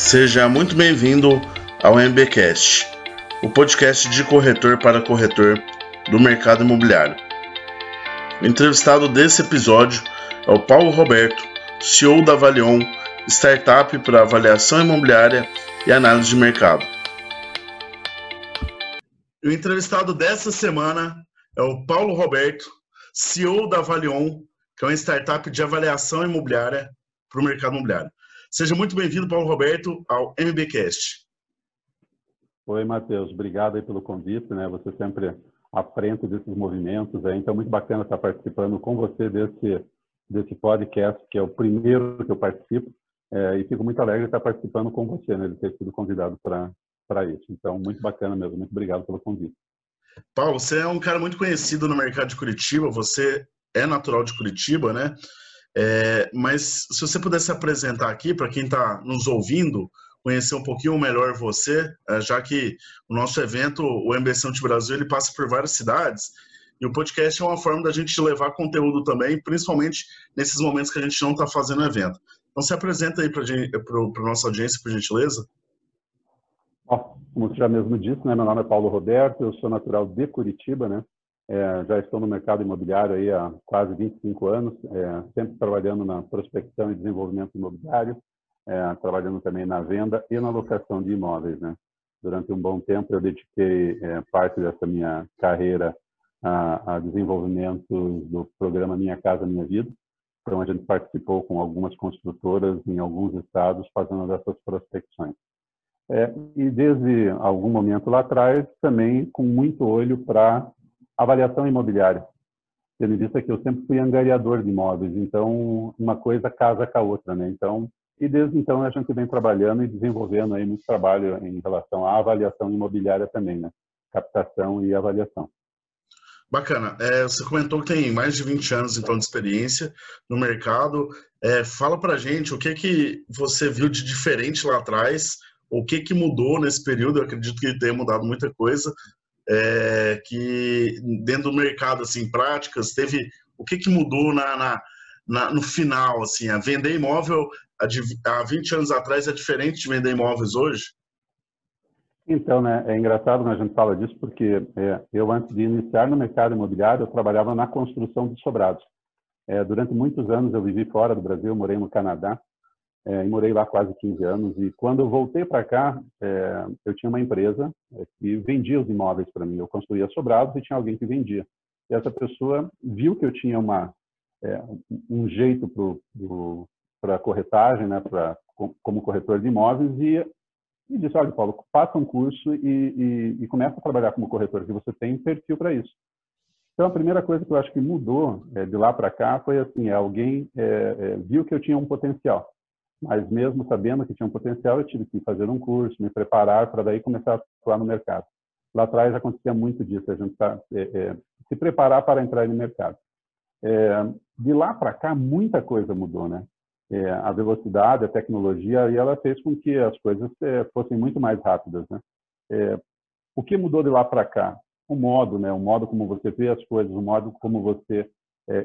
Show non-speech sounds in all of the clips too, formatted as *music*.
Seja muito bem-vindo ao MBcast, o podcast de corretor para corretor do mercado imobiliário. O entrevistado desse episódio é o Paulo Roberto, CEO da Avalion, startup para avaliação imobiliária e análise de mercado. O entrevistado dessa semana é o Paulo Roberto, CEO da Avalion, que é uma startup de avaliação imobiliária para o mercado imobiliário. Seja muito bem-vindo, Paulo Roberto, ao MBcast. Oi, Matheus. Obrigado aí pelo convite. Né? Você sempre à frente desses movimentos. Então, muito bacana estar participando com você desse, desse podcast, que é o primeiro que eu participo. É, e fico muito alegre de estar participando com você, né? de ter sido convidado para isso. Então, muito bacana mesmo. Muito obrigado pelo convite. Paulo, você é um cara muito conhecido no mercado de Curitiba. Você é natural de Curitiba, né? É, mas se você pudesse apresentar aqui para quem está nos ouvindo, conhecer um pouquinho melhor você, é, já que o nosso evento, o MBC de Brasil, ele passa por várias cidades e o podcast é uma forma da gente levar conteúdo também, principalmente nesses momentos que a gente não está fazendo evento. Então, se apresenta aí para a nossa audiência, por gentileza. Como você já mesmo disse, né, meu nome é Paulo Roberto, eu sou natural de Curitiba, né? É, já estou no mercado imobiliário aí há quase 25 anos, é, sempre trabalhando na prospecção e desenvolvimento imobiliário, é, trabalhando também na venda e na locação de imóveis. Né? Durante um bom tempo eu dediquei é, parte dessa minha carreira a, a, desenvolvimento do programa Minha Casa Minha Vida. Então a gente participou com algumas construtoras em alguns estados fazendo dessas prospecções. É, e desde algum momento lá atrás também com muito olho para avaliação imobiliária. Tendo em vista que eu sempre fui angariador de imóveis, então uma coisa casa com a outra, né? Então, e desde então a gente vem trabalhando e desenvolvendo aí muito trabalho em relação à avaliação imobiliária também, né? Captação e avaliação. Bacana. É, você comentou que tem mais de 20 anos então de experiência no mercado. É, fala para gente o que que você viu de diferente lá atrás, o que que mudou nesse período. Eu acredito que tenha mudado muita coisa é, que dentro do mercado, assim, práticas, teve o que, que mudou na, na, na, no final, assim, a vender imóvel há 20 anos atrás é diferente de vender imóveis hoje? Então, né, é engraçado quando a gente fala disso, porque é, eu, antes de iniciar no mercado imobiliário, eu trabalhava na construção de sobrados. É, durante muitos anos eu vivi fora do Brasil, morei no Canadá, é, e morei lá quase 15 anos. E quando eu voltei para cá, é, eu tinha uma empresa é, que vendia os imóveis para mim. Eu construía sobrados e tinha alguém que vendia. E essa pessoa viu que eu tinha uma é, um jeito para corretagem, né, pra, como corretor de imóveis e, e disse, olha, Paulo, faça um curso e, e, e comece a trabalhar como corretor, que você tem perfil para isso. Então, a primeira coisa que eu acho que mudou é, de lá para cá foi assim, alguém é, viu que eu tinha um potencial mas mesmo sabendo que tinha um potencial, eu tive que fazer um curso, me preparar para daí começar a atuar no mercado. Lá atrás acontecia muito disso, a gente tá, é, é, se preparar para entrar no mercado. É, de lá para cá, muita coisa mudou, né? É, a velocidade, a tecnologia, e ela fez com que as coisas é, fossem muito mais rápidas, né? É, o que mudou de lá para cá? O modo, né? O modo como você vê as coisas, o modo como você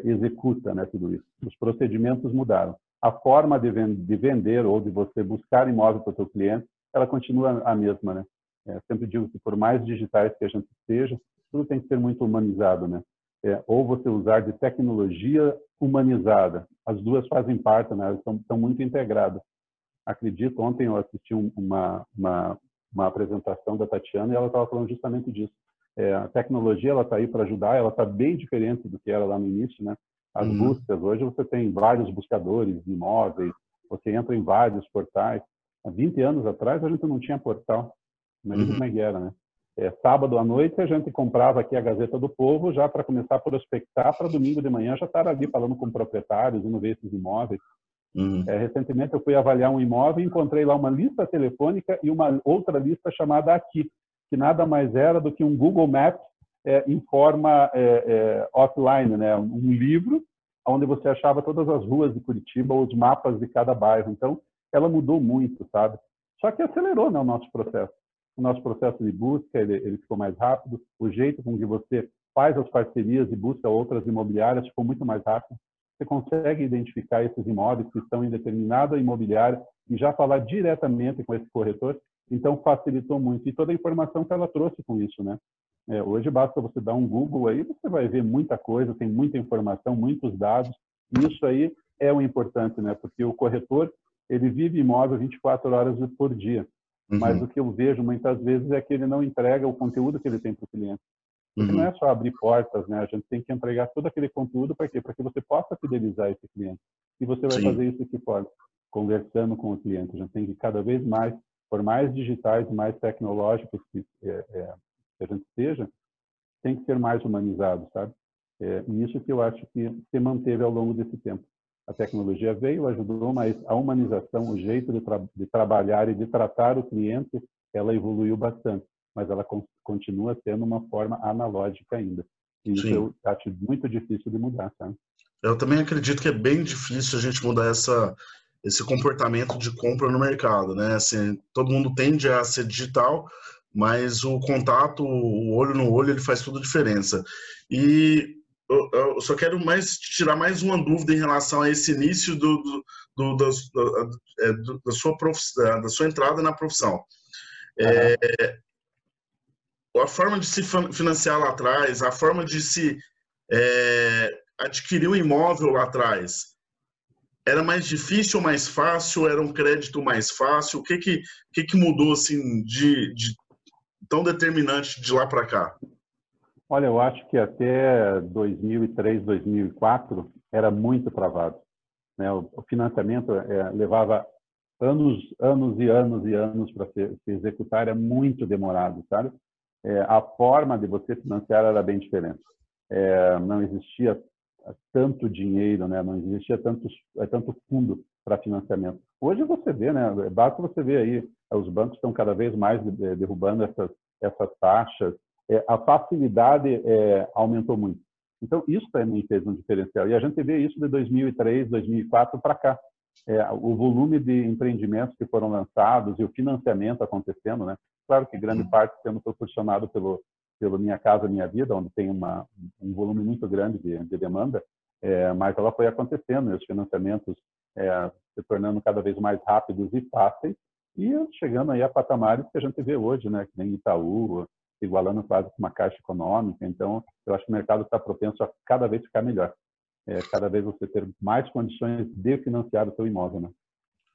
executa, né? Tudo isso. Os procedimentos mudaram a forma de, vender ou de você buscar imóvel para o seu cliente, ela continua a mesma, né? É, sempre digo que por mais digitais que a gente seja, tudo tem que ser muito humanizado, né? É, ou você usar de tecnologia humanizada. As duas fazem parte, né? Elas estão, muito integradas. Acredito, ontem eu assisti uma, uma, uma apresentação da Tatiana e ela estava falando justamente disso. É, a tecnologia ela está aí para ajudar, ela está bem diferente do que era lá no início, né? As uhum. buscas, hoje você tem vários buscadores de imóveis, você entra em vários portais. Há 20 anos atrás a gente não tinha portal. Imagina uhum. como é que era, né? É, sábado à noite a gente comprava aqui a Gazeta do Povo já para começar a prospectar, para domingo de manhã já estar ali falando com proprietários, indo ver esses imóveis. Uhum. É, recentemente eu fui avaliar um imóvel e encontrei lá uma lista telefônica e uma outra lista chamada Aqui, que nada mais era do que um Google Maps é, em forma é, é, offline, né? um livro onde você achava todas as ruas de Curitiba, os mapas de cada bairro. Então, ela mudou muito, sabe? Só que acelerou né, o nosso processo. O nosso processo de busca, ele, ele ficou mais rápido. O jeito com que você faz as parcerias e busca outras imobiliárias ficou muito mais rápido. você consegue identificar esses imóveis que estão em determinada imobiliária e já falar diretamente com esse corretor. Então, facilitou muito. E toda a informação que ela trouxe com isso, né? É, hoje basta você dar um Google aí, você vai ver muita coisa, tem muita informação, muitos dados. E isso aí é o importante, né? Porque o corretor, ele vive imóvel 24 horas por dia. Uhum. Mas o que eu vejo muitas vezes é que ele não entrega o conteúdo que ele tem para o cliente. Porque uhum. não é só abrir portas, né? A gente tem que entregar todo aquele conteúdo para quê? Para que você possa fidelizar esse cliente. E você vai Sim. fazer isso de que forma? Conversando com o cliente. A gente tem que cada vez mais, por mais digitais mais tecnológicos que, é, é, que a gente seja, tem que ser mais humanizado, sabe? É, e isso que eu acho que se manteve ao longo desse tempo. A tecnologia veio, ajudou, mas a humanização, o jeito de, tra de trabalhar e de tratar o cliente, ela evoluiu bastante, mas ela con continua sendo uma forma analógica ainda. E isso Sim. eu acho muito difícil de mudar, sabe? Eu também acredito que é bem difícil a gente mudar essa, esse comportamento de compra no mercado, né? Assim, todo mundo tende a ser digital, mas o contato, o olho no olho, ele faz toda a diferença. E eu, eu só quero mais tirar mais uma dúvida em relação a esse início do, do, do, da, é, da, sua profissão, da sua entrada na profissão. É, a forma de se financiar lá atrás, a forma de se é, adquirir um imóvel lá atrás, era mais difícil ou mais fácil? Era um crédito mais fácil? O que que, que, que mudou assim de, de tão determinante de lá para cá? Olha, eu acho que até 2003, 2004 era muito travado. Né? O financiamento é, levava anos, anos e anos e anos para se, se, executar, era muito demorado, sabe? É, a forma de você financiar era bem diferente. É, não existia tanto dinheiro, né? Não existia tanto, é, tanto fundo para financiamento. Hoje você vê, né? Basta você ver aí, os bancos estão cada vez mais derrubando essas, essas taxas, é, a facilidade é, aumentou muito. Então, isso também fez um diferencial. E a gente vê isso de 2003, 2004 para cá. É, o volume de empreendimentos que foram lançados e o financiamento acontecendo, né? Claro que grande parte sendo proporcionado pelo pelo Minha Casa Minha Vida, onde tem uma, um volume muito grande de, de demanda, é, mas ela foi acontecendo, e os financiamentos é, se tornando cada vez mais rápidos e fáceis, e chegando aí a patamares que a gente vê hoje, né? Que nem Itaú, igualando quase com uma caixa econômica. Então, eu acho que o mercado está propenso a cada vez ficar melhor. É, cada vez você ter mais condições de financiar o seu imóvel, né?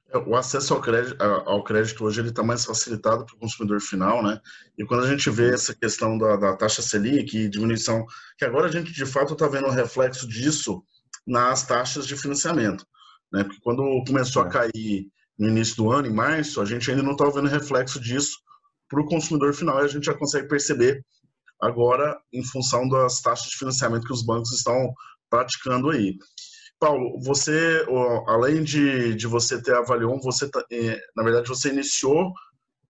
É, o acesso ao crédito, ao crédito hoje ele está mais facilitado para o consumidor final, né? E quando a gente vê essa questão da, da taxa Selic e diminuição, que agora a gente de fato está vendo o um reflexo disso nas taxas de financiamento, né? Porque quando começou a é. cair no início do ano, em março, a gente ainda não está vendo reflexo disso para o consumidor final e a gente já consegue perceber agora em função das taxas de financiamento que os bancos estão praticando aí. Paulo, você, além de, de você ter a Avalion, você, tá, é, na verdade, você iniciou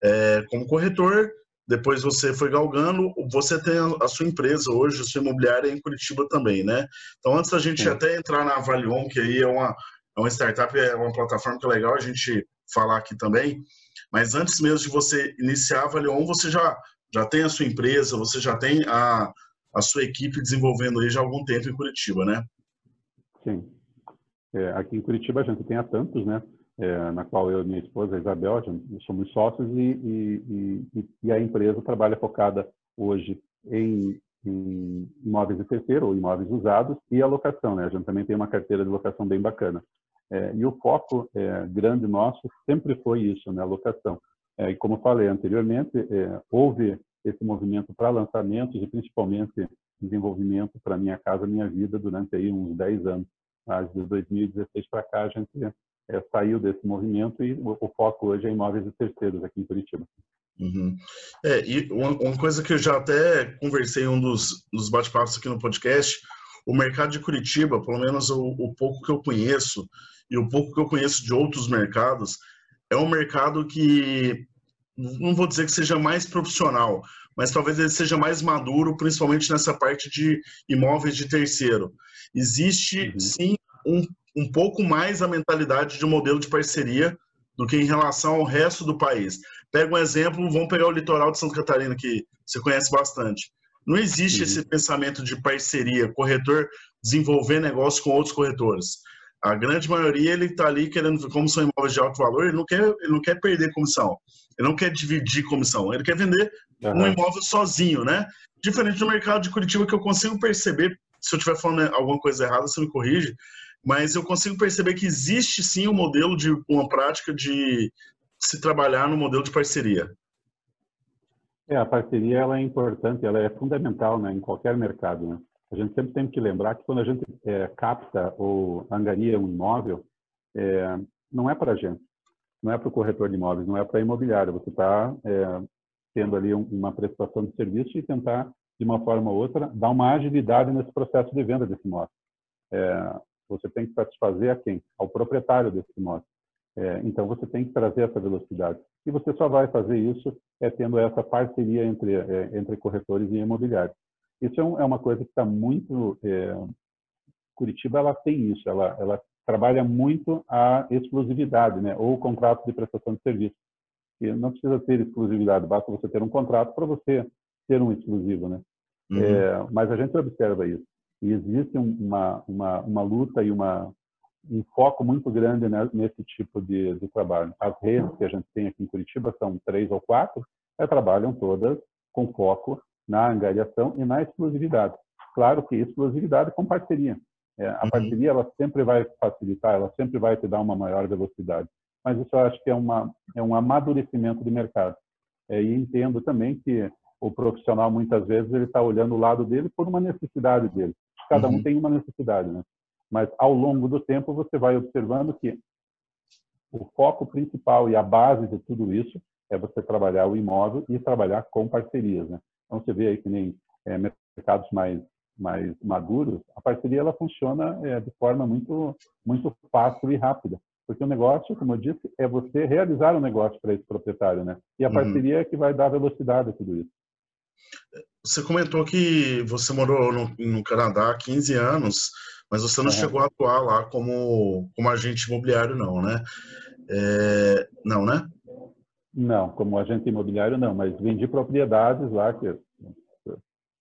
é, como corretor, depois você foi galgando, você tem a sua empresa hoje, a sua imobiliária em Curitiba também, né? Então, antes da gente Sim. até entrar na Avalion, que aí é uma, é uma startup, é uma plataforma que é legal a gente falar aqui também, mas antes mesmo de você iniciar a Avalion, você já, já tem a sua empresa, você já tem a, a sua equipe desenvolvendo aí já há algum tempo em Curitiba, né? Sim. É, aqui em Curitiba a gente tem a Tantos, né? É, na qual eu e minha esposa, a Isabel, a somos sócios e, e, e, e, a empresa trabalha focada hoje em, em imóveis de terceiro ou imóveis usados e a locação, né? A gente também tem uma carteira de locação bem bacana. É, e o foco é, grande nosso sempre foi isso, né, a locação. É, e como falei anteriormente, é, houve esse movimento para lançamentos e principalmente desenvolvimento para Minha Casa Minha Vida durante aí uns 10 anos. Mas de 2016 para cá a gente é, saiu desse movimento e o, o, foco hoje é imóveis de terceiros aqui em Curitiba. Uhum. É, e uma, coisa que eu já até conversei em um dos, dos bate-papos aqui no podcast, o mercado de Curitiba, pelo menos o, o pouco que eu conheço, e o pouco que eu conheço de outros mercados, é um mercado que não vou dizer que seja mais profissional, mas talvez ele seja mais maduro, principalmente nessa parte de imóveis de terceiro. Existe uhum. sim um, um pouco mais a mentalidade de um modelo de parceria do que em relação ao resto do país. Pega um exemplo, vamos pegar o litoral de Santa Catarina, que você conhece bastante. Não existe uhum. esse pensamento de parceria, corretor desenvolver negócio com outros corretores. A grande maioria ele está ali querendo, como são imóveis de alto valor, ele não quer, ele não quer perder comissão, ele não quer dividir comissão, ele quer vender uhum. um imóvel sozinho, né? Diferente do mercado de Curitiba que eu consigo perceber, se eu estiver falando alguma coisa errada, você me corrige, mas eu consigo perceber que existe sim um modelo de uma prática de se trabalhar no modelo de parceria. É, a parceria ela é importante, ela é fundamental né, em qualquer mercado. Né? A gente sempre tem que lembrar que quando a gente é, capta ou angaria um imóvel, é, não é para a gente, não é para o corretor de imóveis, não é para a imobiliária. Você está é, tendo ali uma prestação de serviço e tentar, de uma forma ou outra, dar uma agilidade nesse processo de venda desse imóvel. É, você tem que satisfazer a quem? Ao proprietário desse imóvel. É, então, você tem que trazer essa velocidade. E você só vai fazer isso é tendo essa parceria entre, é, entre corretores e imobiliários. Isso é, um, é uma coisa que está muito. É, Curitiba ela tem isso, ela, ela trabalha muito a exclusividade, né? ou o contrato de prestação de serviço. E não precisa ter exclusividade, basta você ter um contrato para você ter um exclusivo. Né? Uhum. É, mas a gente observa isso. E existe uma, uma, uma luta e uma, um foco muito grande nesse tipo de, de, trabalho. As redes que a gente tem aqui em Curitiba são três ou quatro, é, trabalham todas com foco na angariação e na exclusividade. Claro que exclusividade com parceria. É, a uhum. parceria ela sempre vai facilitar, ela sempre vai te dar uma maior velocidade. Mas isso eu acho que é, uma, é um amadurecimento de mercado. É, e entendo também que o profissional muitas vezes ele está olhando o lado dele por uma necessidade dele. Cada um uhum. tem uma necessidade, né? Mas ao longo do tempo você vai observando que o foco principal e a base de tudo isso é você trabalhar o imóvel e trabalhar com parcerias, né? Então, você vê aí que nem é, mercados mais, mais maduros, a parceria ela funciona é, de forma muito, muito fácil e rápida. Porque o negócio, como eu disse, é você realizar o um negócio para esse proprietário, né? E a uhum. parceria é que vai dar velocidade a tudo isso. Você comentou que você morou no, no Canadá há 15 anos, mas você não uhum. chegou a atuar lá como, como agente imobiliário, não, né? É, não, né? Não, como agente imobiliário não, mas vendi propriedades lá que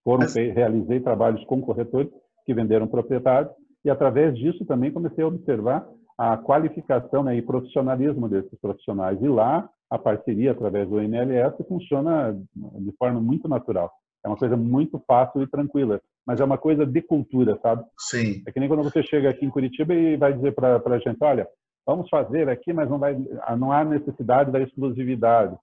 foram mas... realizei trabalhos com corretores que venderam propriedades e através disso também comecei a observar a qualificação né, e profissionalismo desses profissionais e lá a parceria através do MLS funciona de forma muito natural. É uma coisa muito fácil e tranquila, mas é uma coisa de cultura, sabe? Sim. É que nem quando você chega aqui em Curitiba e vai dizer para a gente, olha, vamos fazer aqui, mas não, vai, não há necessidade da exclusividade.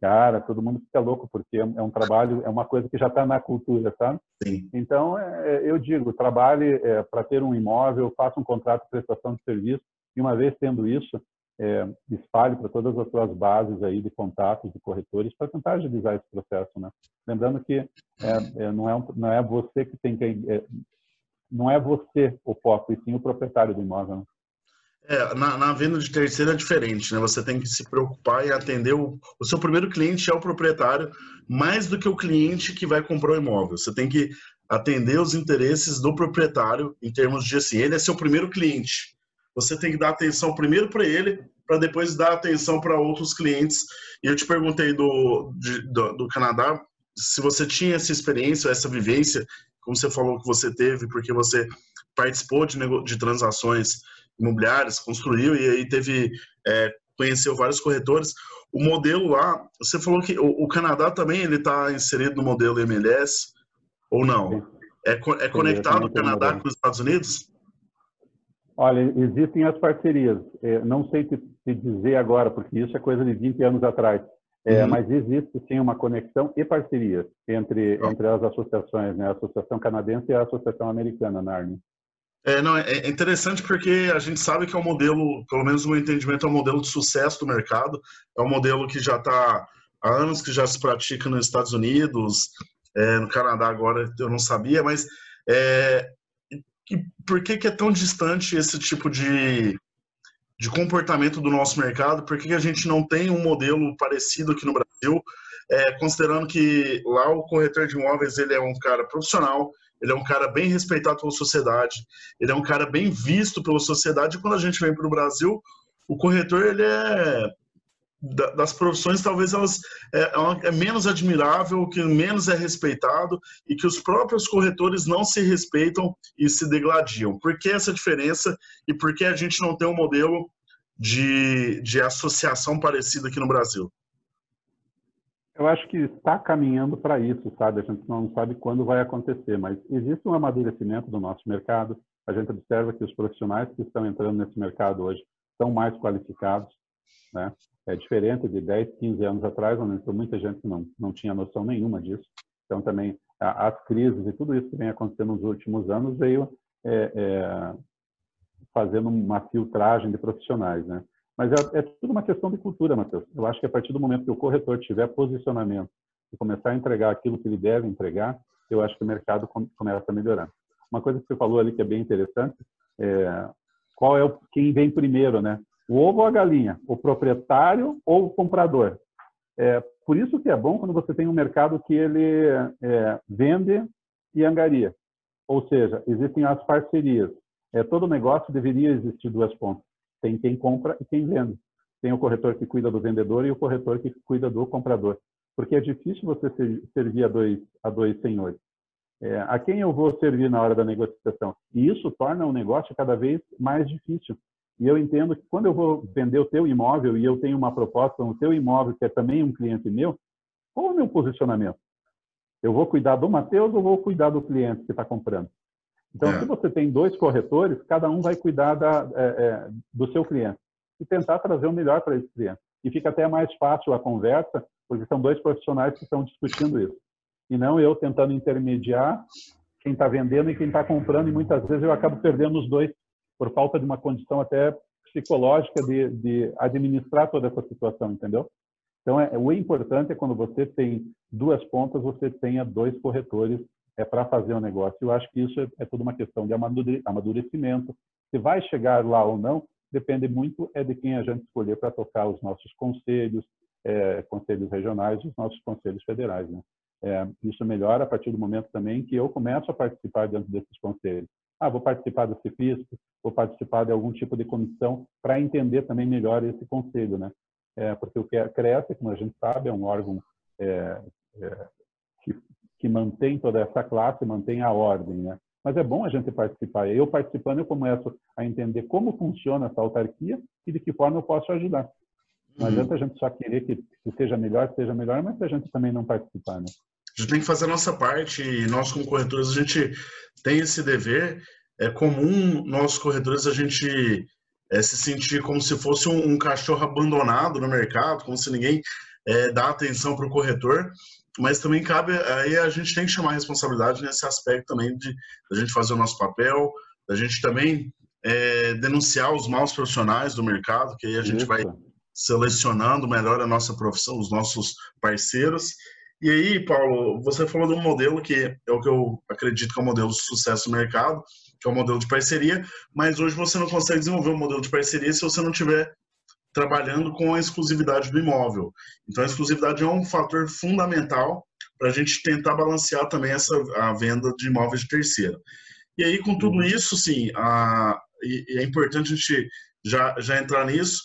Cara, todo mundo fica louco, porque é um trabalho, é uma coisa que já está na cultura, sabe? Sim. Então, é, eu digo, trabalhe é, para ter um imóvel, faça um contrato de prestação de serviço, e uma vez tendo isso, é, espalhe para todas as suas bases aí de contatos, de corretores, para tentar agilizar esse processo, né? Lembrando que é, é, não, é, não é você que tem que... É, não é você o foco, e sim o proprietário do imóvel. Né? É, na, na, venda de terceiro é diferente, né? Você tem que se preocupar e atender o, o seu primeiro cliente é o proprietário, mais do que o cliente que vai comprar o imóvel. Você tem que atender os interesses do proprietário em termos de assim, ele é seu primeiro cliente. Você tem que dar atenção primeiro para ele, para depois dar atenção para outros clientes. E eu te perguntei do, de, do, do Canadá se você tinha essa experiência, essa vivência, como você falou que você teve, porque você participou de, de transações imobiliárias, construiu e aí teve é, conheceu vários corretores. O modelo lá, você falou que o, o Canadá também ele está inserido no modelo MLS ou não? É, é conectado o Canadá com os Estados Unidos? Olha, existem as parcerias. É, não sei te, dizer agora, porque isso é coisa de 20 anos atrás. É, uhum. Mas existe sim uma conexão e parceria entre, uhum. entre as associações, né? a Associação Canadense e a Associação Americana, NARNI. É, não, é, é interessante porque a gente sabe que é um modelo, pelo menos o meu entendimento, é um modelo de sucesso do mercado. É um modelo que já está há anos que já se pratica nos Estados Unidos, é, no Canadá agora eu não sabia, mas é, e por que, que é tão distante esse tipo de, de comportamento do nosso mercado? Por que, que a gente não tem um modelo parecido aqui no Brasil? É, considerando que lá o corretor de imóveis ele é um cara profissional, ele é um cara bem respeitado pela sociedade, ele é um cara bem visto pela sociedade. E quando a gente vem para o Brasil, o corretor ele é das profissões talvez elas é, é, é, menos admirável, que menos é respeitado e que os próprios corretores não se respeitam e se degladiam. Por que essa diferença e por que a gente não tem um modelo de, de associação parecida aqui no Brasil? Eu acho que está caminhando para isso, sabe? A gente não sabe quando vai acontecer, mas existe um amadurecimento do nosso mercado. A gente observa que os profissionais que estão entrando nesse mercado hoje são mais qualificados, né? É diferente de 10, 15 anos atrás, onde muita gente não, não tinha noção nenhuma disso. Então, também, as crises e tudo isso que vem acontecendo nos últimos anos veio é, é, fazendo uma filtragem de profissionais, né? Mas é, é, tudo uma questão de cultura, Matheus. Eu acho que a partir do momento que o corretor tiver posicionamento e começar a entregar aquilo que ele deve entregar, eu acho que o mercado começa a melhorar. Uma coisa que você falou ali que é bem interessante, é, qual é o, quem vem primeiro, né? O ovo ou a galinha? O proprietário ou o comprador? É, por isso que é bom quando você tem um mercado que ele é, vende e angaria. Ou seja, existem as parcerias. É, todo negócio deveria existir duas pontas. Tem quem compra e quem vende. Tem o corretor que cuida do vendedor e o corretor que cuida do comprador. Porque é difícil você servir a dois, a dois senhores. É, a quem eu vou servir na hora da negociação? E isso torna o negócio cada vez mais difícil. E eu entendo que quando eu vou vender o teu imóvel e eu tenho uma proposta no teu imóvel que é também um cliente meu, qual é o meu posicionamento? Eu vou cuidar do Matheus ou vou cuidar do cliente que está comprando? Então, é. se você tem dois corretores, cada um vai cuidar da, é, é, do seu cliente e tentar trazer o melhor para esse cliente. E fica até mais fácil a conversa, porque são dois profissionais que estão discutindo isso. E não eu tentando intermediar quem está vendendo e quem está comprando, e muitas vezes eu acabo perdendo os dois por falta de uma condição até psicológica de, de administrar toda essa situação, entendeu? Então, é, o importante é quando você tem duas pontas, você tenha dois corretores é para fazer o um negócio. Eu acho que isso é, é tudo uma questão de amadurecimento. Se vai chegar lá ou não, depende muito é de quem a gente escolher para tocar os nossos conselhos, é, conselhos regionais, os nossos conselhos federais. Né? É, isso melhora a partir do momento também que eu começo a participar dentro desses conselhos. Ah, vou participar do CIFISC, vou participar de algum tipo de comissão para entender também melhor esse conselho, né? É, porque o que é cresce, como a gente sabe, é um órgão é, é, que, que mantém toda essa classe, mantém a ordem, né? Mas é bom a gente participar. Eu participando, eu começo a entender como funciona essa autarquia e de que forma eu posso ajudar. Não uhum. adianta a gente só querer que, que seja melhor, seja melhor, mas a gente também não participar, né? A gente tem que fazer a nossa parte e nós, como corretores, a gente tem esse dever. É comum nós, corretores, a gente é, se sentir como se fosse um, um, cachorro abandonado no mercado, como se ninguém é, dá atenção para o corretor. Mas também cabe, aí a gente tem que chamar a responsabilidade nesse aspecto também de a gente fazer o nosso papel, da gente também é, denunciar os maus profissionais do mercado, que aí a gente Isso. vai selecionando melhor a nossa profissão, os nossos parceiros e aí, Paulo, você falou de um modelo que é o que eu acredito que é um modelo de sucesso no mercado, que é um modelo de parceria, mas hoje você não consegue desenvolver um modelo de parceria se você não tiver trabalhando com a exclusividade do imóvel. Então, a exclusividade é um fator fundamental para a gente tentar balancear também essa a venda de imóveis de terceira. E aí, com tudo uhum. isso, sim, a, e, é importante a gente já, já entrar nisso,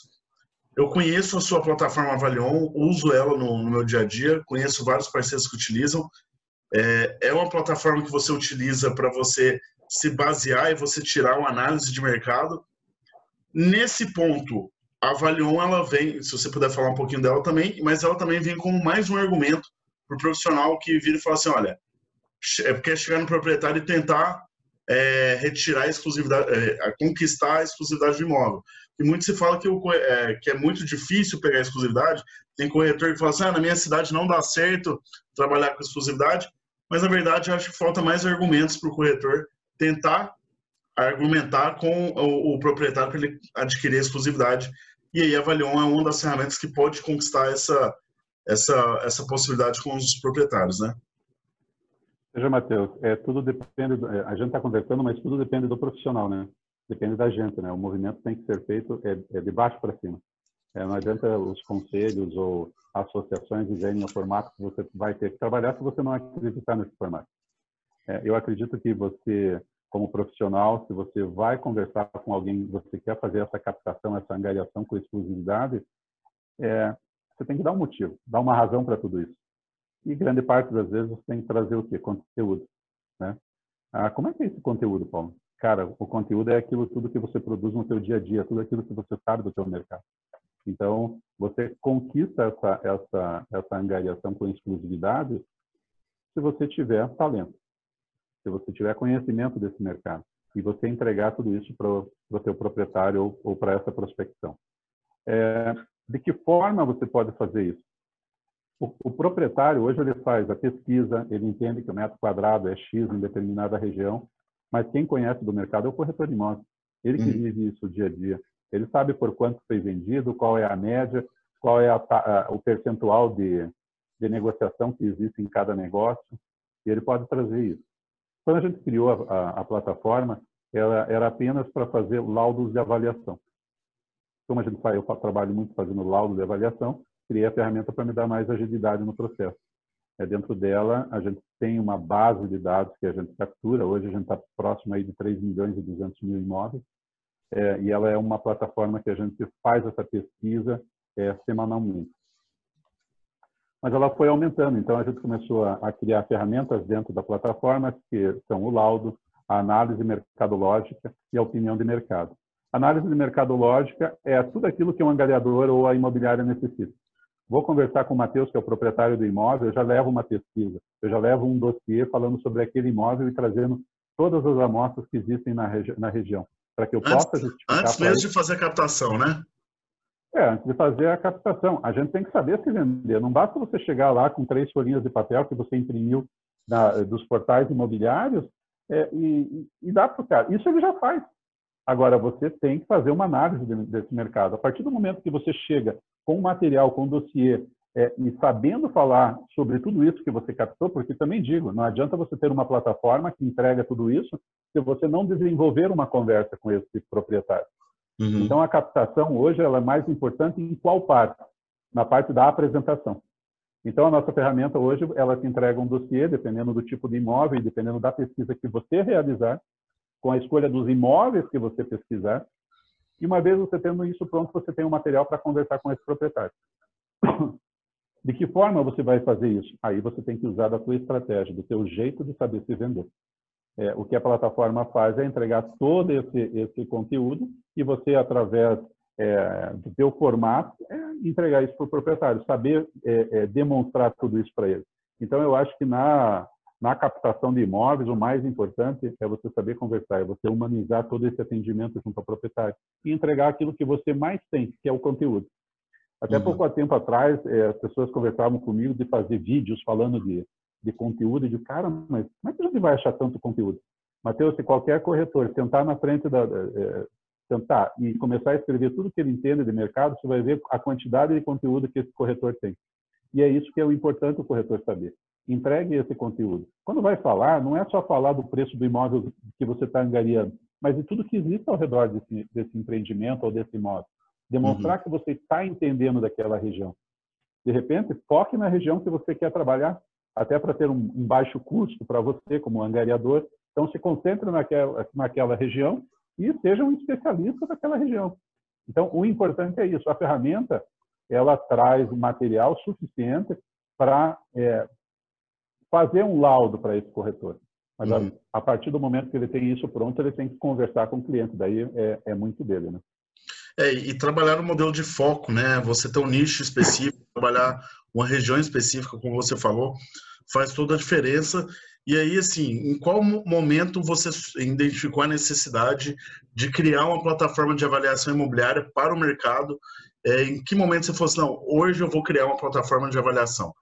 eu conheço a sua plataforma Avalion, uso ela no, no meu dia a dia, conheço vários parceiros que utilizam. É, é uma plataforma que você utiliza para você se basear e você tirar uma análise de mercado. Nesse ponto, a Avalion, ela vem, se você puder falar um pouquinho dela também, mas ela também vem como mais um argumento para o profissional que vira e fala assim, olha, é porque é chegar no proprietário e tentar é, retirar a exclusividade, é, conquistar a exclusividade do imóvel. E muito se fala que, o, é, que é muito difícil pegar exclusividade. Tem corretor que fala assim, ah, na minha cidade não dá certo trabalhar com exclusividade, mas na verdade eu acho que falta mais argumentos para o corretor tentar argumentar com o, o proprietário para ele adquirir exclusividade. E aí a é uma das ferramentas que pode conquistar essa, essa, essa possibilidade com os proprietários, né? Veja, Matheus, é, tudo depende, é, a gente está conversando, mas tudo depende do profissional, né? Depende da gente, né? O movimento tem que ser feito é, é de baixo para cima. É, não adianta os conselhos ou associações dizerem o formato que você vai ter que trabalhar se você não acreditar nesse formato. É, eu acredito que você, como profissional, se você vai conversar com alguém, você quer fazer essa captação, essa angariação com exclusividade, é, você tem que dar um motivo, dar uma razão para tudo isso. E grande parte das vezes você tem que trazer o quê? Conteúdo. Né? Ah, como é que é esse conteúdo, Paulo? Cara, o conteúdo é aquilo tudo que você produz no seu dia a dia, tudo aquilo que você sabe do seu mercado. Então, você conquista essa, essa, essa angariação com exclusividade se você tiver talento, se você tiver conhecimento desse mercado e você entregar tudo isso para o seu proprietário ou, ou para essa prospecção. É, de que forma você pode fazer isso? O, o, proprietário hoje ele faz a pesquisa, ele entende que o metro quadrado é X em determinada região, mas quem conhece do mercado é o corretor de imóveis. Ele que uhum. vive isso dia a dia. Ele sabe por quanto foi vendido, qual é a média, qual é a, a, o percentual de, de negociação que existe em cada negócio, e ele pode trazer isso. Quando a gente criou a, a plataforma, ela era apenas para fazer laudos de avaliação. Como a gente faz, eu trabalho muito fazendo laudo de avaliação, criei a ferramenta para me dar mais agilidade no processo. É, dentro dela, a gente tem uma base de dados que a gente captura. Hoje, a gente está próximo aí de 3 milhões e 200 mil imóveis. É, e ela é uma plataforma que a gente faz essa pesquisa é, semanalmente. Mas ela foi aumentando, então a gente começou a, a criar ferramentas dentro da plataforma, que são o laudo, a análise mercadológica e a opinião de mercado. Análise mercadológica é tudo aquilo que um angariador ou a imobiliária necessita. Vou conversar com o Matheus, que é o proprietário do imóvel, eu já levo uma pesquisa, eu já levo um dossiê falando sobre aquele imóvel e trazendo todas as amostras que existem na, regi na região, para que eu antes, possa justificar. Antes mesmo de fazer a captação, né? É, antes de fazer a captação. A gente tem que saber se vender. Não basta você chegar lá com três folhinhas de papel que você imprimiu na, dos portais imobiliários é, e, e dá para o cara. Isso ele já faz. Agora, você tem que fazer uma análise desse mercado. A partir do momento que você chega com material, com dossiê, é, e sabendo falar sobre tudo isso que você captou, porque também digo, não adianta você ter uma plataforma que entrega tudo isso se você não desenvolver uma conversa com esse proprietário. Uhum. Então, a captação hoje ela é mais importante em qual parte? Na parte da apresentação. Então, a nossa ferramenta hoje, ela te entrega um dossiê, dependendo do tipo de imóvel, dependendo da pesquisa que você realizar, com a escolha dos imóveis que você pesquisar. E uma vez você tendo isso pronto, você tem um material para conversar com esse proprietário. *coughs* De que forma você vai fazer isso? Aí você tem que usar da sua estratégia, do seu jeito de saber se vender. É, o que a plataforma faz é entregar todo esse, esse conteúdo e você, através é, do seu formato, é, entregar isso para o proprietário, saber é, é, demonstrar tudo isso para ele. Então, eu acho que na, na captação de imóveis, o mais importante é você saber conversar, é você humanizar todo esse atendimento junto ao proprietário e entregar aquilo que você mais tem, que é o conteúdo. Até uhum. pouco tempo atrás, é, as pessoas conversavam comigo de fazer vídeos falando de, de conteúdo, e de cara, mas como é que a gente vai achar tanto conteúdo? Mateus, se qualquer corretor sentar na frente da. É, sentar e começar a escrever tudo que ele entende de mercado, você vai ver a quantidade de conteúdo que esse corretor tem. E é isso que é o importante o corretor saber entregue esse conteúdo. Quando vai falar, não é só falar do preço do imóvel que você está angariando, mas de tudo que existe ao redor desse, desse empreendimento ou desse imóvel. Demonstrar uhum. que você está entendendo daquela região. De repente, foque na região que você quer trabalhar, até para ter um, um baixo custo para você como angariador. Então, se concentre naquela, naquela região e seja um especialista daquela região. Então, o importante é isso. A ferramenta, ela traz material suficiente para é, fazer um laudo para esse corretor. Mas uhum. a, a, partir do momento que ele tem isso pronto, ele tem que conversar com o cliente. Daí é, é muito dele, né? É, e trabalhar no modelo de foco, né? Você ter um nicho específico, *laughs* trabalhar uma região específica, como você falou, faz toda a diferença. E aí, assim, em qual momento você identificou a necessidade de criar uma plataforma de avaliação imobiliária para o mercado? É, em que momento você falou assim, não, hoje eu vou criar uma plataforma de avaliação?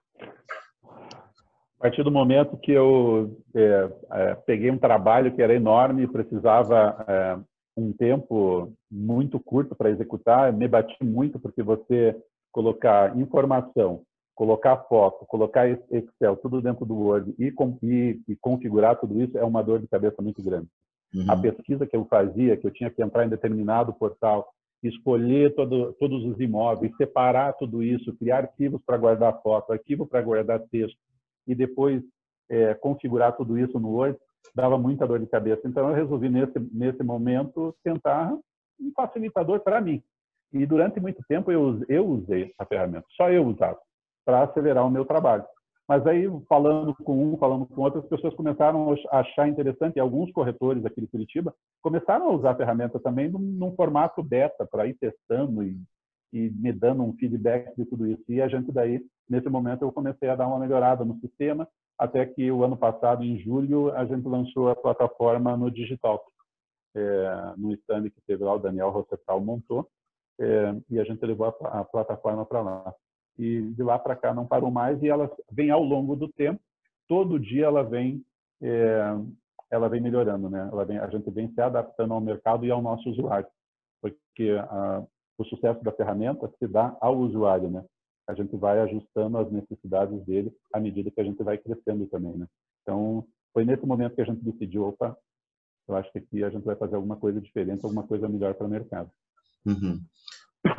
A partir do momento que eu é, é, peguei um trabalho que era enorme e precisava é, um tempo muito curto para executar, me bati muito porque você colocar informação, colocar foto, colocar Excel, tudo dentro do Word e, e, e configurar tudo isso é uma dor de cabeça muito grande. Uhum. A pesquisa que eu fazia, que eu tinha que entrar em determinado portal, escolher todo, todos os imóveis, separar tudo isso, criar arquivos para guardar foto, arquivo para guardar texto, e depois é, configurar tudo isso no Word dava muita dor de cabeça. Então eu resolvi nesse nesse momento tentar um facilitador para mim. E durante muito tempo eu, eu usei a ferramenta, só eu usava, para acelerar o meu trabalho. Mas aí, falando com um, falando com outro, as pessoas começaram a achar interessante, e alguns corretores aqui de Curitiba começaram a usar a ferramenta também num, num formato beta, para ir testando e, e me dando um feedback de tudo isso. E a gente daí, nesse momento, eu comecei a dar uma melhorada no sistema, até que o ano passado, em julho, a gente lançou a plataforma no digital. É, no stand que teve lá, o Daniel Rossetal montou, é, e a gente levou a, a plataforma para lá. E de lá para cá não parou mais e ela vem ao longo do tempo, todo dia ela vem é, ela vem melhorando, né? Vem, a gente vem se adaptando ao mercado e ao nosso usuário, porque a, o sucesso da ferramenta se dá ao usuário, né? A gente vai ajustando as necessidades dele à medida que a gente vai crescendo também, né? Então, foi nesse momento que a gente decidiu, opa, eu acho que aqui a gente vai fazer alguma coisa diferente, alguma coisa melhor para o mercado. Uhum.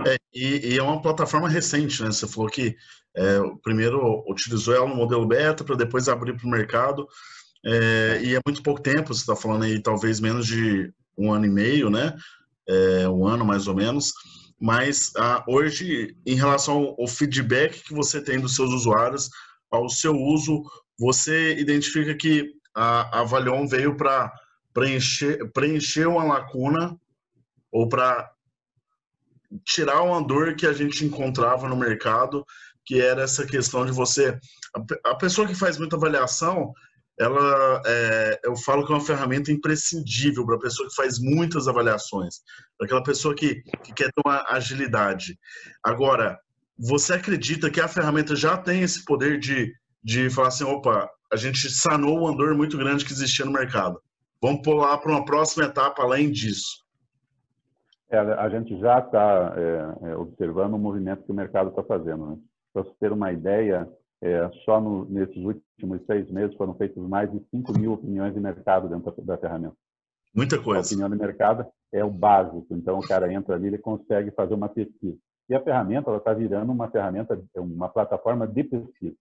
É, e, e, é uma plataforma recente, né? Você falou que é, primeiro utilizou ela no modelo beta para depois abrir para o mercado. É, e é muito pouco tempo, você está falando aí talvez menos de um ano e meio, né? É, um ano mais ou menos. Mas ah, hoje, em relação ao feedback que você tem dos seus usuários, ao seu uso, você identifica que a, a Valion veio para preencher, preencher uma lacuna ou para tirar uma dor que a gente encontrava no mercado, que era essa questão de você. A, pessoa que faz muita avaliação, ela é, eu falo que é uma ferramenta imprescindível para a pessoa que faz muitas avaliações, para aquela pessoa que, que quer ter uma agilidade. Agora, você acredita que a ferramenta já tem esse poder de, de falar assim, opa, a gente sanou uma dor muito grande que existia no mercado. Vamos pular para uma próxima etapa além disso. É, a gente já está é, é, observando o movimento que o mercado está fazendo. Né? Para você ter uma ideia, é, só no, nesses últimos seis meses foram feitas mais de 5 mil opiniões de mercado dentro da, da ferramenta. Muita coisa. A opinião de mercado é o básico. Então, o cara entra ali, ele consegue fazer uma pesquisa. E a ferramenta está virando uma ferramenta, uma plataforma de pesquisa,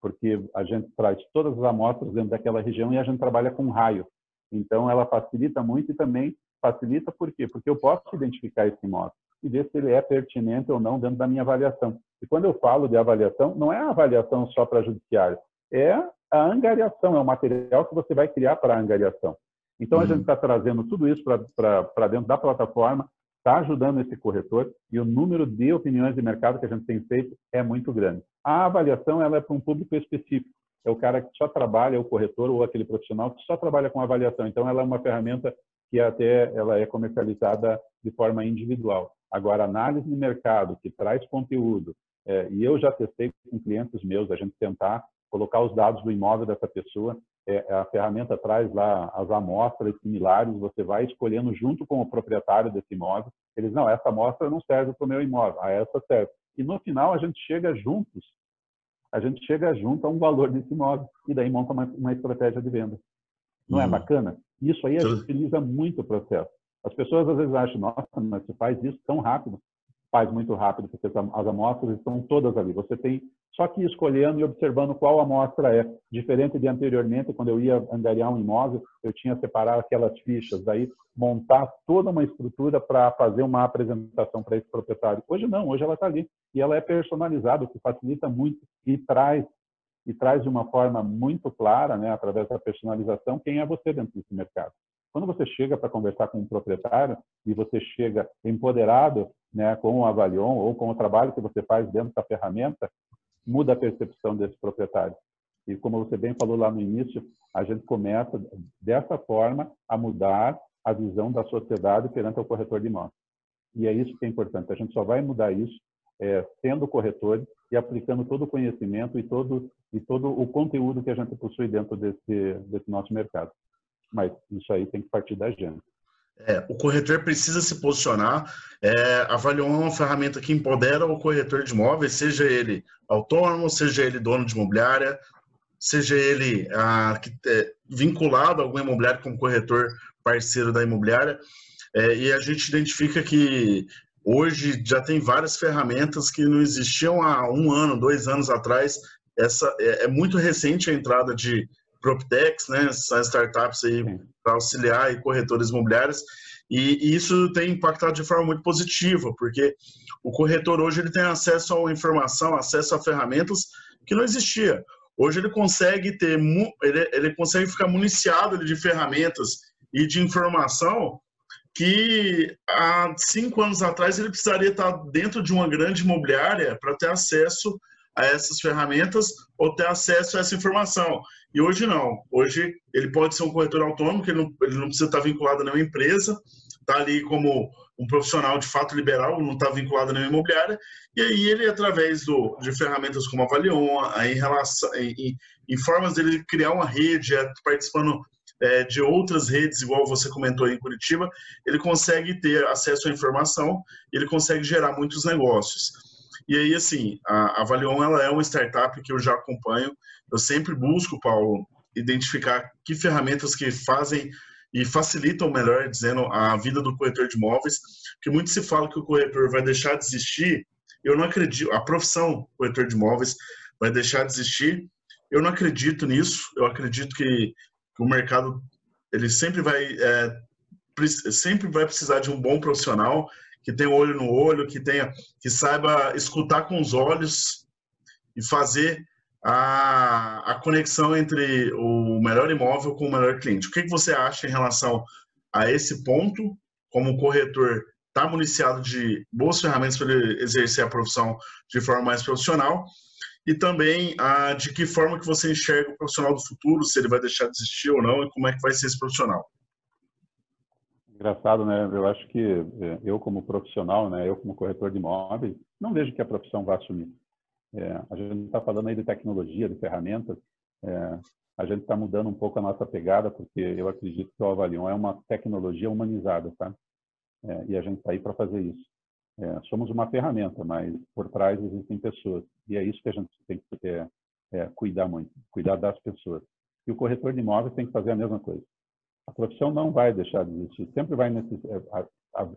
porque a gente traz todas as amostras dentro daquela região e a gente trabalha com raio. Então, ela facilita muito e também facilita por quê? Porque eu posso identificar esse imóvel e ver se ele é pertinente ou não dentro da minha avaliação. E quando eu falo de avaliação, não é a avaliação só para judiciário, é a angariação, é o material que você vai criar para a angariação. Então, a gente está trazendo tudo isso para dentro da plataforma, está ajudando esse corretor e o número de opiniões de mercado que a gente tem feito é muito grande. A avaliação ela é para um público específico. É o cara que só trabalha, o corretor ou aquele profissional que só trabalha com avaliação. Então, ela é uma ferramenta que até ela é comercializada de forma individual. Agora, análise de mercado, que traz conteúdo, é, e eu já testei com clientes meus, a gente tentar colocar os dados do imóvel dessa pessoa, é, a ferramenta traz lá as amostras similares, você vai escolhendo junto com o proprietário desse imóvel, eles, não, essa amostra não serve para o meu imóvel, a essa serve. E no final a gente chega juntos, a gente chega junto a um valor desse imóvel, e daí monta uma, uma estratégia de venda. Não é é bacana? Isso aí agiliza muito o processo. As pessoas às vezes acham, nossa, mas você faz isso tão rápido. Faz muito rápido, porque as amostras estão todas ali. Você tem só que escolhendo e observando qual amostra é. Diferente de anteriormente, quando eu ia angariar um imóvel, eu tinha separar aquelas fichas, daí montar toda uma estrutura para fazer uma apresentação para esse proprietário. Hoje não, hoje ela está ali. E ela é personalizada, o que facilita muito e traz e traz de uma forma muito clara, né, através da personalização, quem é você dentro desse mercado. Quando você chega para conversar com um proprietário e você chega empoderado né, com o Avalion ou com o trabalho que você faz dentro da ferramenta, muda a percepção desse proprietário. E como você bem falou lá no início, a gente começa dessa forma a mudar a visão da sociedade perante o corretor de imóveis. E é isso que é importante. A gente só vai mudar isso é, sendo corretor e aplicando todo o conhecimento e todo e todo o conteúdo que a gente possui dentro desse desse nosso mercado. Mas isso aí tem que partir da gente. É, o corretor precisa se posicionar. É, avaliou uma ferramenta que empodera o corretor de imóveis, seja ele autônomo, seja ele dono de imobiliária, seja ele ah, é, vinculado a algum imobiliário como corretor parceiro da imobiliária. É, e a gente identifica que Hoje já tem várias ferramentas que não existiam há um ano, dois anos atrás. Essa é, é muito recente a entrada de PropTechs, né? São startups aí para auxiliar e corretores imobiliários. E, e, isso tem impactado de forma muito positiva, porque o corretor hoje ele tem acesso a informação, acesso a ferramentas que não existia. Hoje ele consegue ter, ele, ele consegue ficar municiado de ferramentas e de informação que há cinco anos atrás ele precisaria estar dentro de uma grande imobiliária para ter acesso a essas ferramentas ou ter acesso a essa informação. E hoje não. Hoje ele pode ser um corretor autônomo, que ele não, ele não precisa estar vinculado a nenhuma empresa, está ali como um profissional de fato liberal, não está vinculado a nenhuma imobiliária, e aí ele, através do, de ferramentas como a Valion, em, relação, em, em formas dele criar uma rede, é, participando é, de outras redes, igual você comentou aí em Curitiba, ele consegue ter acesso à informação, ele consegue gerar muitos negócios. E aí, assim, a, a Valion ela é uma startup que eu já acompanho. Eu sempre busco, Paulo, identificar que ferramentas que fazem e facilitam, melhor dizendo, a vida do corretor de imóveis, porque muito se fala que o corretor vai deixar de existir. Eu não acredito, a profissão corretor de imóveis vai deixar de existir. Eu não acredito nisso. Eu acredito que, que o mercado ele sempre vai é, sempre vai precisar de um bom profissional que tenha olho no olho, que tenha, que saiba escutar com os olhos e fazer a, a conexão entre o melhor imóvel com o melhor cliente. O que, que você acha em relação a esse ponto? Como o corretor está municiado de boas ferramentas para ele exercer a profissão de forma mais profissional e também a, de que forma que você enxerga o profissional do futuro, se ele vai deixar de existir ou não e como é que vai ser esse profissional. Engraçado, né? Eu acho que é, eu como profissional, né? Eu como corretor de imóveis, não vejo que a profissão vá assumir. É, a gente está falando aí de tecnologia, de ferramentas. É, a gente está mudando um pouco a nossa pegada, porque eu acredito que o Avalion é uma tecnologia humanizada, tá? É, e a gente está aí para fazer isso. É, somos uma ferramenta, mas por trás existem pessoas. E é isso que a gente tem que é, cuidar muito, cuidar das pessoas. E o corretor de imóveis tem que fazer a mesma coisa a profissão não vai deixar de existir. Sempre vai é,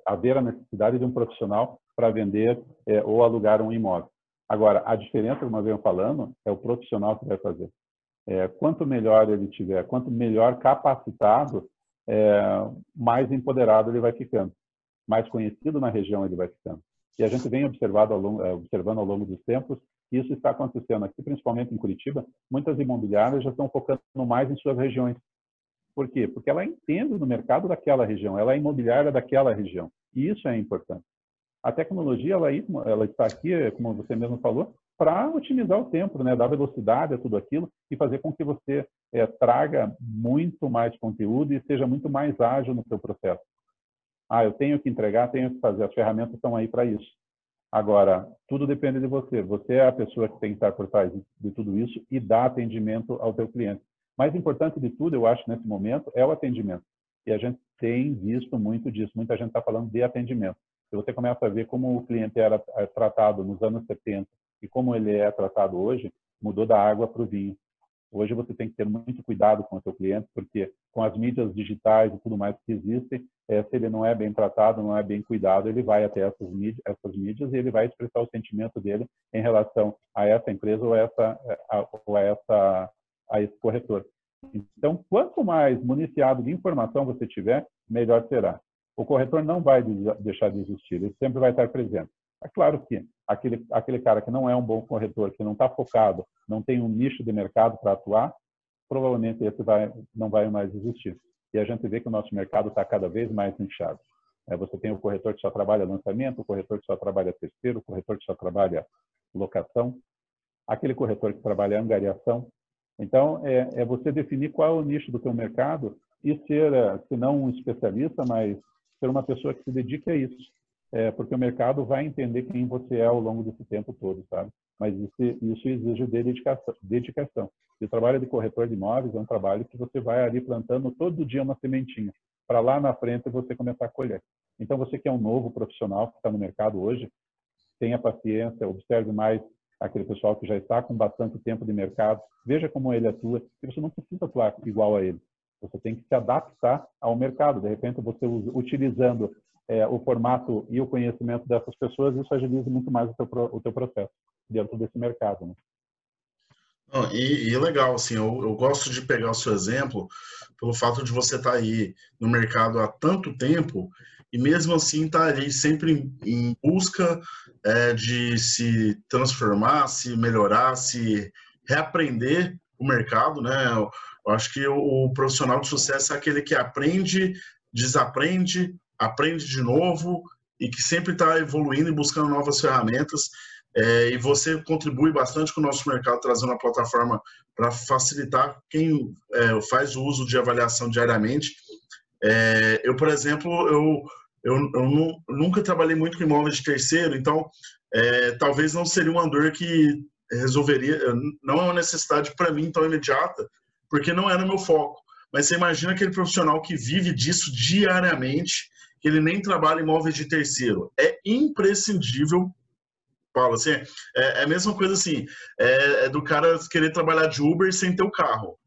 haver a necessidade de um profissional para vender é, ou alugar um imóvel. Agora, a diferença, como eu venho falando, é o profissional que vai fazer. É, quanto melhor ele tiver, quanto melhor capacitado, é, mais empoderado ele vai ficando, mais conhecido na região ele vai ficando. E a gente vem ao longo, é, observando ao longo dos tempos que isso está acontecendo aqui, principalmente em Curitiba. Muitas imobiliárias já estão focando mais em suas regiões. Por quê? Porque ela entende do mercado daquela região, ela é imobiliária daquela região. E isso é importante. A tecnologia, ela, ela está aqui, como você mesmo falou, para otimizar o tempo, né? dar velocidade a tudo aquilo e fazer com que você é, traga muito mais conteúdo e seja muito mais ágil no seu processo. Ah, eu tenho que entregar, tenho que fazer, as ferramentas estão aí para isso. Agora, tudo depende de você. Você é a pessoa que tem que estar por trás de tudo isso e dar atendimento ao teu cliente. Mais importante de tudo, eu acho, nesse momento, é o atendimento. E a gente tem visto muito disso. Muita gente está falando de atendimento. Se você começa a ver como o cliente era é, tratado nos anos 70 e como ele é tratado hoje, mudou da água para o vinho. Hoje você tem que ter muito cuidado com o seu cliente, porque com as mídias digitais e tudo mais que existem, é, se ele não é bem tratado, não é bem cuidado, ele vai até essas mídias, essas mídias e ele vai expressar o sentimento dele em relação a essa empresa ou a essa, a, ou a essa a esse corretor. Então, quanto mais municiado de informação você tiver, melhor será. O corretor não vai deixar de existir, ele sempre vai estar presente. É claro que aquele, aquele cara que não é um bom corretor, que não está focado, não tem um nicho de mercado para atuar, provavelmente esse vai, não vai mais existir. E a gente vê que o nosso mercado está cada vez mais nichado. É, você tem o corretor que só trabalha lançamento, o corretor que só trabalha terceiro, o corretor que só trabalha locação, aquele corretor que trabalha angariação, então, é, é, você definir qual é o nicho do teu mercado e ser, é, se não um especialista, mas ser uma pessoa que se dedique a isso. É, porque o mercado vai entender quem você é ao longo desse tempo todo, sabe? Mas isso, isso exige dedicação, dedicação. E o trabalho de corretor de imóveis é um trabalho que você vai ali plantando todo dia uma sementinha, para lá na frente você começar a colher. Então, você que é um novo profissional que está no mercado hoje, tenha paciência, observe mais aquele pessoal que já está com bastante tempo de mercado, veja como ele atua, e você não precisa atuar igual a ele. Você tem que se adaptar ao mercado. De repente, você utilizando é, o formato e o conhecimento dessas pessoas, isso agiliza muito mais o teu, o teu processo dentro desse mercado. Né? E, e legal, assim, eu, eu, gosto de pegar o seu exemplo pelo fato de você estar tá aí no mercado há tanto tempo e mesmo assim estar tá ali sempre em, em busca é, de se transformar, se melhorar, se reaprender o mercado, né? Eu, acho que o, profissional de sucesso é aquele que aprende, desaprende, aprende de novo e que sempre está evoluindo e buscando novas ferramentas. É, e você contribui bastante com o nosso mercado, trazendo uma plataforma para facilitar quem é, faz o uso de avaliação diariamente. É, eu, por exemplo, eu, eu, eu, nunca trabalhei muito com imóveis de terceiro, então é, talvez não seria uma dor que resolveria, não é uma necessidade para mim tão imediata, porque não era meu foco. Mas você imagina aquele profissional que vive disso diariamente, que ele nem trabalha em imóveis de terceiro. É imprescindível Paulo, assim, é, é, a mesma coisa assim, é, é, do cara querer trabalhar de Uber sem ter o carro.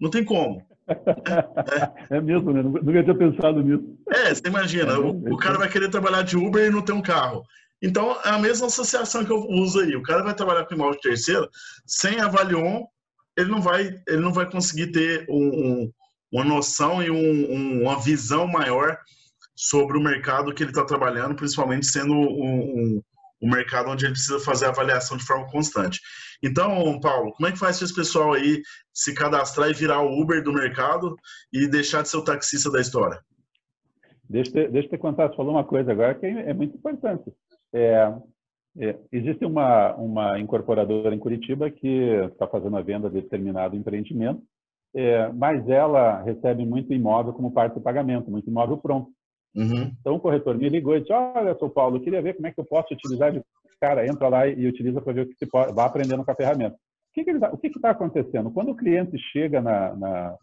Não tem como. É, é mesmo, né? Nunca tinha pensado nisso. É, você imagina, o, o, cara vai querer trabalhar de Uber e não ter um carro. Então, é a mesma associação que eu uso aí. O cara vai trabalhar com imóvel de terceiro, sem Avalion, ele não vai, ele não vai conseguir ter um, um, uma noção e um, uma visão maior sobre o mercado que ele está trabalhando, principalmente sendo um, o mercado onde ele precisa fazer avaliação de forma constante. Então, Paulo, como é que faz esse pessoal aí se cadastrar e virar o Uber do mercado e deixar de ser o taxista da história? Deixa deixa eu te contar, você falou uma coisa agora que é muito importante. É, é, existe uma, uma incorporadora em Curitiba que está fazendo a venda de determinado empreendimento, é, mas ela recebe muito imóvel como parte do pagamento, muito imóvel pronto. Uhum. Então o corretor me ligou e disse: Olha, seu Paulo, eu queria ver como é que eu posso utilizar. Cara, entra lá e utiliza para ver o que você pode, vai aprendendo com a ferramenta. O que, que tá, está acontecendo? Quando o cliente chega na, na,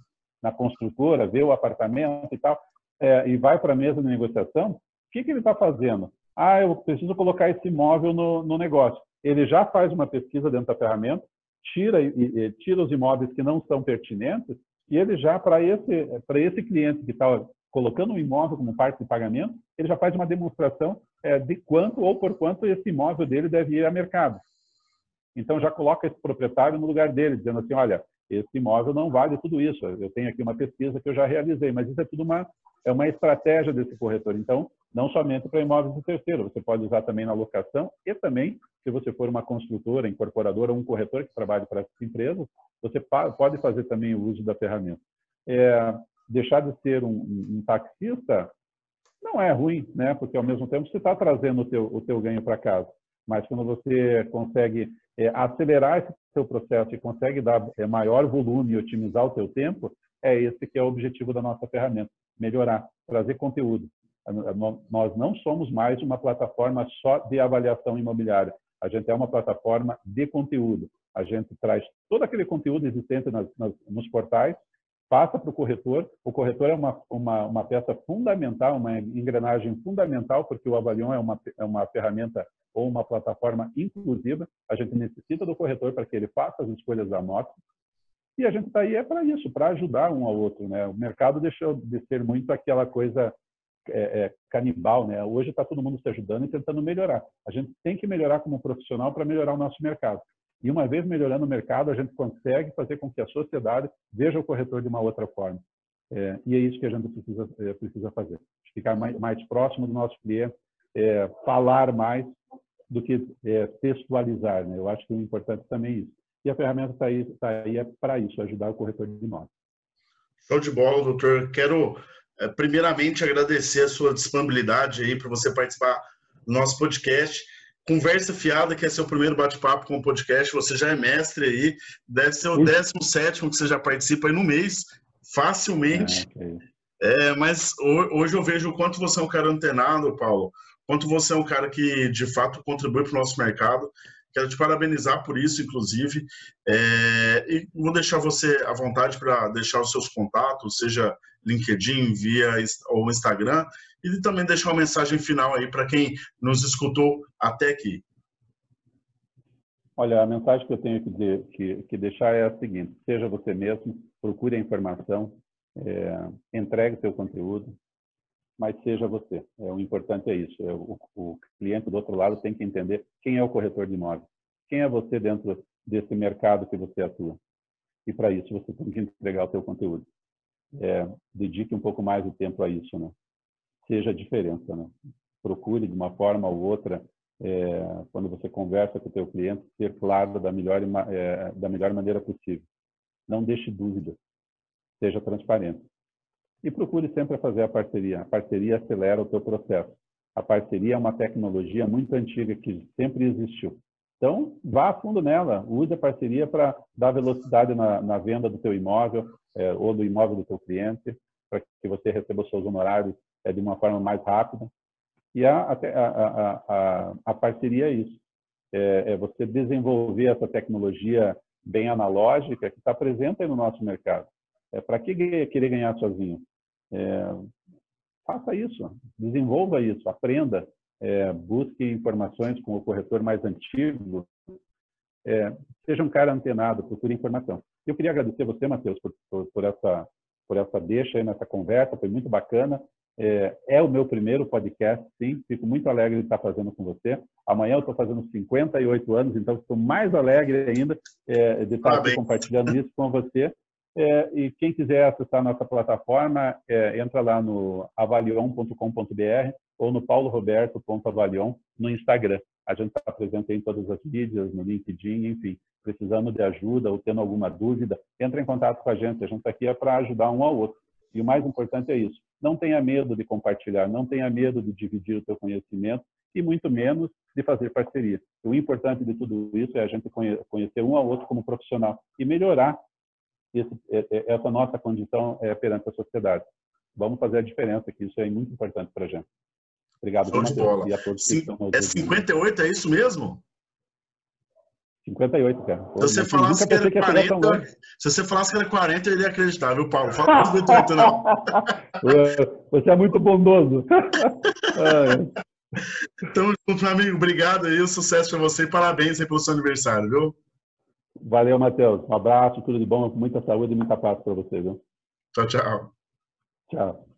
na, construtora, vê o apartamento e tal, é, e vai para a mesa de negociação, o que, que ele está fazendo? Ah, eu preciso colocar esse imóvel no, no, negócio. Ele já faz uma pesquisa dentro da ferramenta, tira, e, e, tira os imóveis que não são pertinentes, e ele já, para esse, esse cliente que está colocando um imóvel como parte de pagamento, ele já faz uma demonstração é, de quanto ou por quanto esse imóvel dele deve ir a mercado. Então já coloca esse proprietário no lugar dele, dizendo assim, olha, esse imóvel não vale tudo isso. Eu tenho aqui uma pesquisa que eu já realizei, mas isso é tudo uma é uma estratégia desse corretor. Então, não somente para imóveis de terceiro, você pode usar também na locação e também, se você for uma construtora, incorporadora ou um corretor que trabalhe para essas empresas, você pode fazer também o uso da ferramenta. É, deixar de ser um, um, taxista não é ruim, né? Porque ao mesmo tempo você está trazendo o teu, o teu ganho para casa. Mas quando você consegue é, acelerar esse seu processo e consegue dar é, maior volume e otimizar o teu tempo, é esse que é o objetivo da nossa ferramenta: melhorar, trazer conteúdo. Nós não somos mais uma plataforma só de avaliação imobiliária. A gente é uma plataforma de conteúdo. A gente traz todo aquele conteúdo existente nas, nas, nos portais passa para o corretor. O corretor é uma, uma, uma, peça fundamental, uma engrenagem fundamental, porque o Avalion é uma, é uma ferramenta ou uma plataforma inclusiva. A gente necessita do corretor para que ele faça as escolhas da nota. E a gente está aí é para isso, para ajudar um ao outro. Né? O mercado deixou de ser muito aquela coisa é, é, canibal. Né? Hoje está todo mundo se ajudando e tentando melhorar. A gente tem que melhorar como profissional para melhorar o nosso mercado. E uma vez melhorando o mercado, a gente consegue fazer com que a sociedade veja o corretor de uma outra forma. É, e é isso que a gente precisa, é, precisa fazer. Ficar mais, mais, próximo do nosso cliente, é, falar mais do que é, textualizar. Né? Eu acho que o importante também isso. E a ferramenta está aí, tá aí é para isso, ajudar o corretor de imóveis. Show de bola, doutor. Quero, primeiramente, agradecer a sua disponibilidade aí para você participar do nosso podcast. Conversa Fiada, que é seu primeiro bate-papo com o podcast, você já é mestre aí, deve ser o 17 que você já participa aí no mês, facilmente. É, mas hoje eu vejo o quanto você é um cara antenado, Paulo, quanto você é um cara que de fato contribui para o nosso mercado. Quero te parabenizar por isso, inclusive. É, e vou deixar você à vontade para deixar os seus contatos, seja LinkedIn, via ou Instagram, e também deixar uma mensagem final aí para quem nos escutou até aqui. Olha, a mensagem que eu tenho que, de, que, que deixar é a seguinte: seja você mesmo, procure a informação, é, entregue seu conteúdo, mas seja você. É, o importante é isso. É, o, o, cliente do outro lado tem que entender quem é o corretor de imóveis, quem é você dentro desse mercado que você atua. E para isso você tem que entregar o seu conteúdo. É, dedique um pouco mais de tempo a isso, né? Seja a diferença, né? Procure de uma forma ou outra, é, quando você conversa com o teu cliente, ser claro da melhor, é, da melhor maneira possível. Não deixe dúvidas. Seja transparente. E procure sempre fazer a parceria. A parceria acelera o teu processo. A parceria é uma tecnologia muito antiga que sempre existiu. Então, vá a fundo nela, use a parceria para dar velocidade na, na, venda do teu imóvel é, ou do imóvel do teu cliente, para que você receba os seus honorários é, de uma forma mais rápida. E a, a, a, a parceria é isso, é, é, você desenvolver essa tecnologia bem analógica que está presente no nosso mercado. É, para que querer ganhar sozinho? É, faça isso, desenvolva isso, aprenda, é, busque informações com o corretor mais antigo, é, seja um cara antenado, procure informação. Eu queria agradecer você, Matheus, por, por, por, essa, por essa deixa aí nessa conversa, foi muito bacana. É, é, o meu primeiro podcast, sim, fico muito alegre de estar fazendo com você. Amanhã eu estou fazendo 58 anos, então estou mais alegre ainda é, de estar compartilhando isso com você. É, e quem quiser acessar nossa plataforma, é, entra lá no avalion.com.br ou no pauloroberto.avalion no Instagram. A gente está presente em todas as mídias, no LinkedIn, enfim. Precisando de ajuda ou tendo alguma dúvida, entre em contato com a gente. A gente está aqui é para ajudar um ao outro. E o mais importante é isso. Não tenha medo de compartilhar, não tenha medo de dividir o seu conhecimento e muito menos de fazer parceria. O importante de tudo isso é a gente conhecer um ao outro como profissional e melhorar esse, é, é, essa nossa condição é, perante a sociedade. Vamos fazer a diferença, que isso é muito importante para a gente. Obrigado, Show de bola. E a todos Sim, é 58, é isso mesmo? 58, cara. se você falasse que era 40, se você falasse que era 40, eu iria acreditar, viu, Paulo? Fala 58, não. *laughs* você é muito bondoso. *laughs* Então, meu amigo, obrigado aí, sucesso para você e parabéns aí pelo seu aniversário, viu? Valeu, Matheus. Um abraço, tudo de bom, muita saúde e muita paz para você, viu? Tchau, tchau. Tchau.